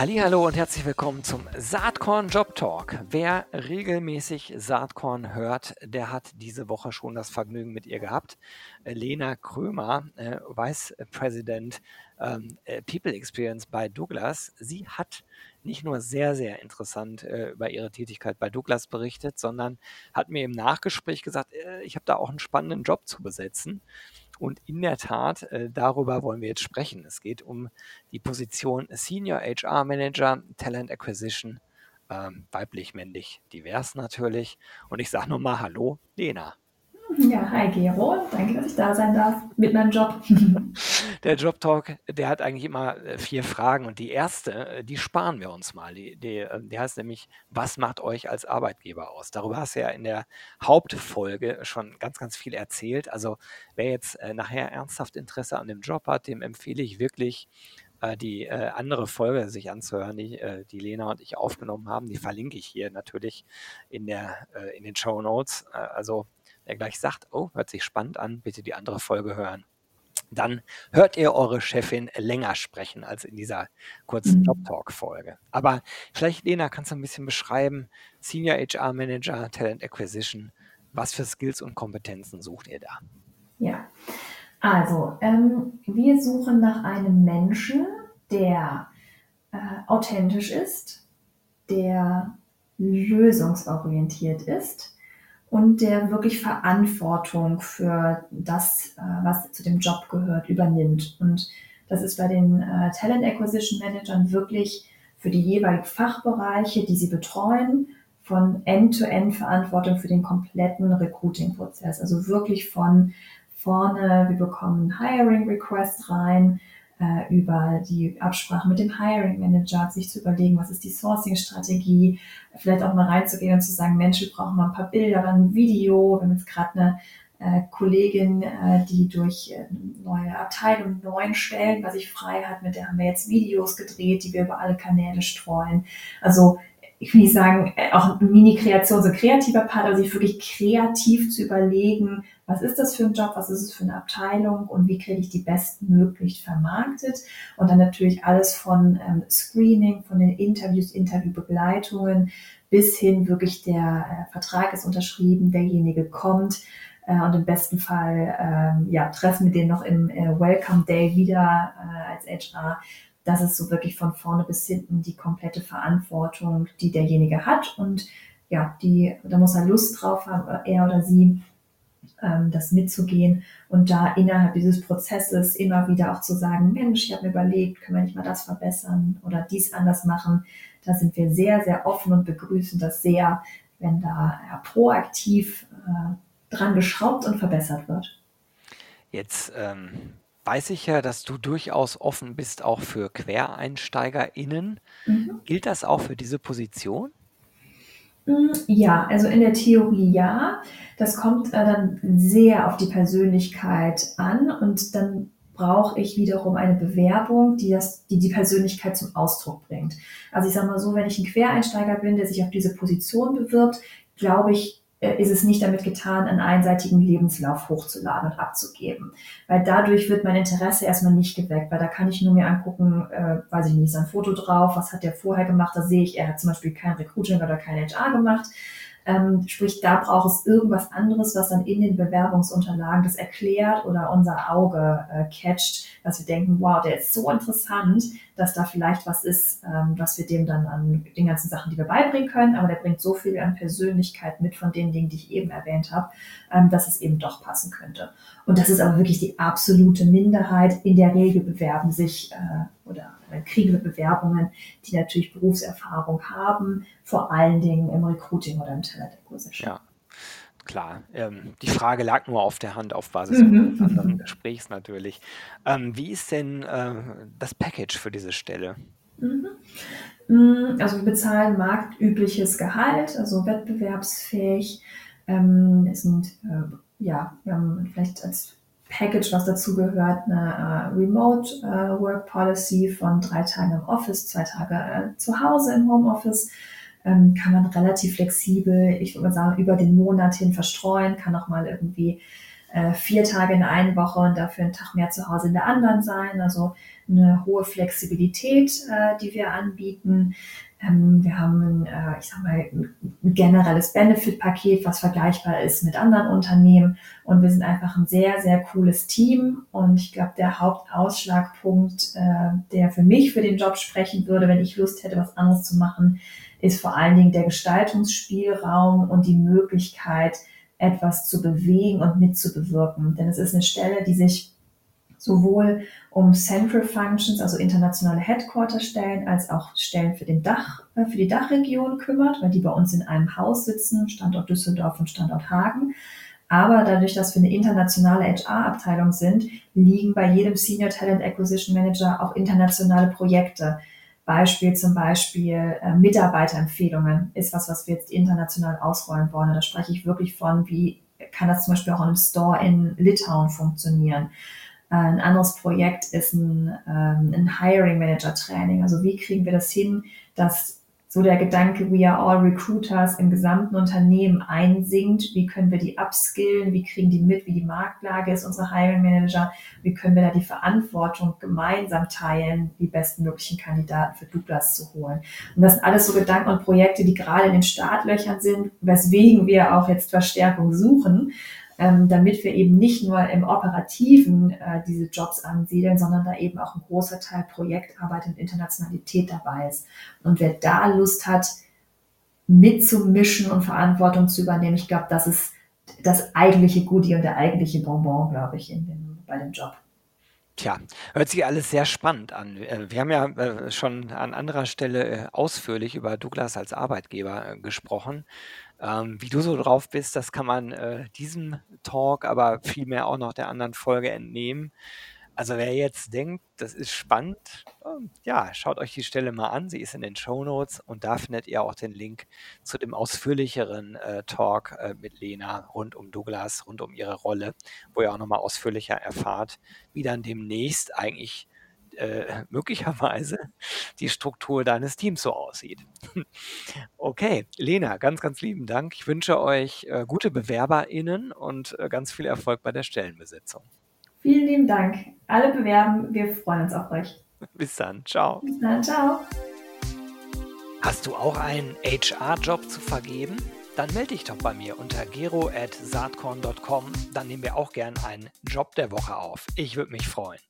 Hallo und herzlich willkommen zum Saatkorn Job Talk. Wer regelmäßig Saatkorn hört, der hat diese Woche schon das Vergnügen mit ihr gehabt. Lena Krömer, äh, Vice President ähm, äh, People Experience bei Douglas, sie hat nicht nur sehr, sehr interessant äh, über ihre Tätigkeit bei Douglas berichtet, sondern hat mir im Nachgespräch gesagt, äh, ich habe da auch einen spannenden Job zu besetzen. Und in der Tat, äh, darüber wollen wir jetzt sprechen. Es geht um die Position Senior HR Manager, Talent Acquisition, ähm, weiblich, männlich, divers natürlich. Und ich sage nochmal Hallo, Lena. Ja, hi Gero, danke, dass ich da sein darf mit meinem Job. Der Job Talk, der hat eigentlich immer äh, vier Fragen und die erste, äh, die sparen wir uns mal. Die, die, äh, die heißt nämlich, was macht euch als Arbeitgeber aus? Darüber hast du ja in der Hauptfolge schon ganz, ganz viel erzählt. Also wer jetzt nachher ernsthaft Interesse an dem Job hat, dem empfehle ich wirklich, die andere Folge sich anzuhören, die, die Lena und ich aufgenommen haben. Die verlinke ich hier natürlich in, der, in den Show Notes. also der gleich sagt, oh, hört sich spannend an, bitte die andere Folge hören. Dann hört ihr eure Chefin länger sprechen als in dieser kurzen mhm. Job Talk Folge. Aber vielleicht, Lena, kannst du ein bisschen beschreiben, Senior HR Manager, Talent Acquisition, was für Skills und Kompetenzen sucht ihr da? Ja, also ähm, wir suchen nach einem Menschen, der äh, authentisch ist, der lösungsorientiert ist, und der wirklich Verantwortung für das, äh, was zu dem Job gehört, übernimmt. Und das ist bei den äh, Talent Acquisition Managern wirklich für die jeweiligen Fachbereiche, die sie betreuen, von End-to-End-Verantwortung für den kompletten Recruiting-Prozess. Also wirklich von vorne, wir bekommen Hiring Request rein, äh, über die Absprache mit dem Hiring Manager, sich zu überlegen, was ist die Sourcing-Strategie, vielleicht auch mal reinzugehen und zu sagen, Mensch, wir brauchen mal ein paar Bilder ein Video. Wir haben jetzt gerade eine äh, Kollegin, äh, die durch äh, neue Abteilung neun Stellen was ich frei hat, mit der haben wir jetzt Videos gedreht, die wir über alle Kanäle streuen. Also ich will nicht sagen, äh, auch Mini-Kreation, so kreativer Part, aber sich wirklich kreativ zu überlegen, was ist das für ein Job, was ist es für eine Abteilung und wie kriege ich die bestmöglich vermarktet. Und dann natürlich alles von ähm, Screening, von den Interviews, Interviewbegleitungen bis hin wirklich der äh, Vertrag ist unterschrieben, derjenige kommt. Äh, und im besten Fall ähm, ja, treffen wir den noch im äh, Welcome Day wieder äh, als HR das ist so wirklich von vorne bis hinten die komplette Verantwortung, die derjenige hat. Und ja, die, da muss er Lust drauf haben, er oder sie, ähm, das mitzugehen und da innerhalb dieses Prozesses immer wieder auch zu sagen, Mensch, ich habe mir überlegt, können wir nicht mal das verbessern oder dies anders machen. Da sind wir sehr, sehr offen und begrüßen das sehr, wenn da ja, proaktiv äh, dran geschraubt und verbessert wird. Jetzt ähm, weiß ich ja, dass du durchaus offen bist auch für QuereinsteigerInnen. Mhm. Gilt das auch für diese Position? Mm, ja, also in der Theorie ja. Das kommt äh, dann sehr auf die Persönlichkeit an und dann brauche ich wiederum eine Bewerbung, die, das, die die Persönlichkeit zum Ausdruck bringt. Also ich sage mal so, wenn ich ein Quereinsteiger bin, der sich auf diese Position bewirbt, glaube ich, ist es nicht damit getan, einen einseitigen Lebenslauf hochzuladen und abzugeben. Weil dadurch wird mein Interesse erstmal nicht geweckt, weil da kann ich nur mir angucken, äh, weiß ich nicht, ist ein Foto drauf, was hat der vorher gemacht, da sehe ich, er hat zum Beispiel kein Recruiting oder kein HR gemacht. Ähm, sprich, da braucht es irgendwas anderes, was dann in den Bewerbungsunterlagen das erklärt oder unser Auge äh, catcht, dass wir denken, wow, der ist so interessant, dass da vielleicht was ist, ähm, was wir dem dann an den ganzen Sachen, die wir beibringen können, aber der bringt so viel an Persönlichkeit mit von den Dingen, die ich eben erwähnt habe, ähm, dass es eben doch passen könnte. Und das ist aber wirklich die absolute Minderheit. In der Regel bewerben sich äh, oder wir Bewerbungen, die natürlich Berufserfahrung haben, vor allen Dingen im Recruiting oder im Talent Acquisition. Ja, klar. Ähm, die Frage lag nur auf der Hand auf Basis mhm. des anderen Gesprächs natürlich. Ähm, wie ist denn äh, das Package für diese Stelle? Mhm. Mm, also wir bezahlen marktübliches Gehalt, also wettbewerbsfähig. Ähm, es sind, äh, ja, wir haben vielleicht als Package, was dazu gehört, eine äh, Remote äh, Work Policy von drei Tagen im Office, zwei Tage äh, zu Hause im Homeoffice. Ähm, kann man relativ flexibel, ich würde mal sagen, über den Monat hin verstreuen, kann auch mal irgendwie äh, vier Tage in einer Woche und dafür einen Tag mehr zu Hause in der anderen sein. Also eine hohe Flexibilität, äh, die wir anbieten. Ähm, wir haben ein, äh, ich sag mal, ein generelles Benefit-Paket, was vergleichbar ist mit anderen Unternehmen. Und wir sind einfach ein sehr, sehr cooles Team. Und ich glaube, der Hauptausschlagpunkt, äh, der für mich für den Job sprechen würde, wenn ich Lust hätte, was anderes zu machen, ist vor allen Dingen der Gestaltungsspielraum und die Möglichkeit, etwas zu bewegen und mitzubewirken. Denn es ist eine Stelle, die sich sowohl um Central Functions, also internationale Headquarter-Stellen, als auch Stellen für, den Dach, äh, für die Dachregion kümmert, weil die bei uns in einem Haus sitzen, Standort Düsseldorf und Standort Hagen. Aber dadurch, dass wir eine internationale HR-Abteilung sind, liegen bei jedem Senior Talent Acquisition Manager auch internationale Projekte. Beispiel zum Beispiel äh, Mitarbeiterempfehlungen ist was, was wir jetzt international ausrollen wollen. da spreche ich wirklich von, wie kann das zum Beispiel auch in einem Store in Litauen funktionieren. Äh, ein anderes Projekt ist ein, ähm, ein Hiring Manager Training. Also wie kriegen wir das hin, dass so der Gedanke, we are all recruiters im gesamten Unternehmen einsinkt. Wie können wir die upskillen? Wie kriegen die mit, wie die Marktlage ist, unsere Hiring Manager? Wie können wir da die Verantwortung gemeinsam teilen, die bestmöglichen Kandidaten für Douglas zu holen? Und das sind alles so Gedanken und Projekte, die gerade in den Startlöchern sind, weswegen wir auch jetzt Verstärkung suchen ähm, damit wir eben nicht nur im Operativen äh, diese Jobs ansiedeln, sondern da eben auch ein großer Teil Projektarbeit und Internationalität dabei ist. Und wer da Lust hat, mitzumischen und Verantwortung zu übernehmen, ich glaube, das ist das eigentliche Goodie und der eigentliche Bonbon, glaube ich, in dem, bei dem Job. Tja, hört sich alles sehr spannend an. Äh, wir haben ja äh, schon an anderer Stelle äh, ausführlich über Douglas als Arbeitgeber gesprochen. Ähm, wie du so drauf bist, das kann man äh, diesem Talk, aber vielmehr auch noch der anderen Folge entnehmen. Also wer jetzt denkt, das ist spannend, ähm, ja, schaut euch die Stelle mal an. Sie ist in den Show Notes und da findet ihr auch den Link zu dem ausführlicheren äh, Talk äh, mit Lena rund um Douglas, rund um ihre Rolle, wo ihr auch nochmal ausführlicher erfahrt, wie dann demnächst eigentlich äh, möglicherweise die Struktur deines Teams so aussieht. okay, Lena, ganz, ganz lieben Dank. Ich wünsche euch äh, gute BewerberInnen und äh, ganz viel Erfolg bei der Stellenbesetzung. Vielen lieben Dank. Alle bewerben. Wir freuen uns auf euch. Bis dann. Ciao. Bis dann. Ciao. Hast du auch einen HR-Job zu vergeben? Dann melde dich doch bei mir unter gero.saatkorn.com. Dann nehmen wir auch gern einen Job der Woche auf. Ich würde mich freuen.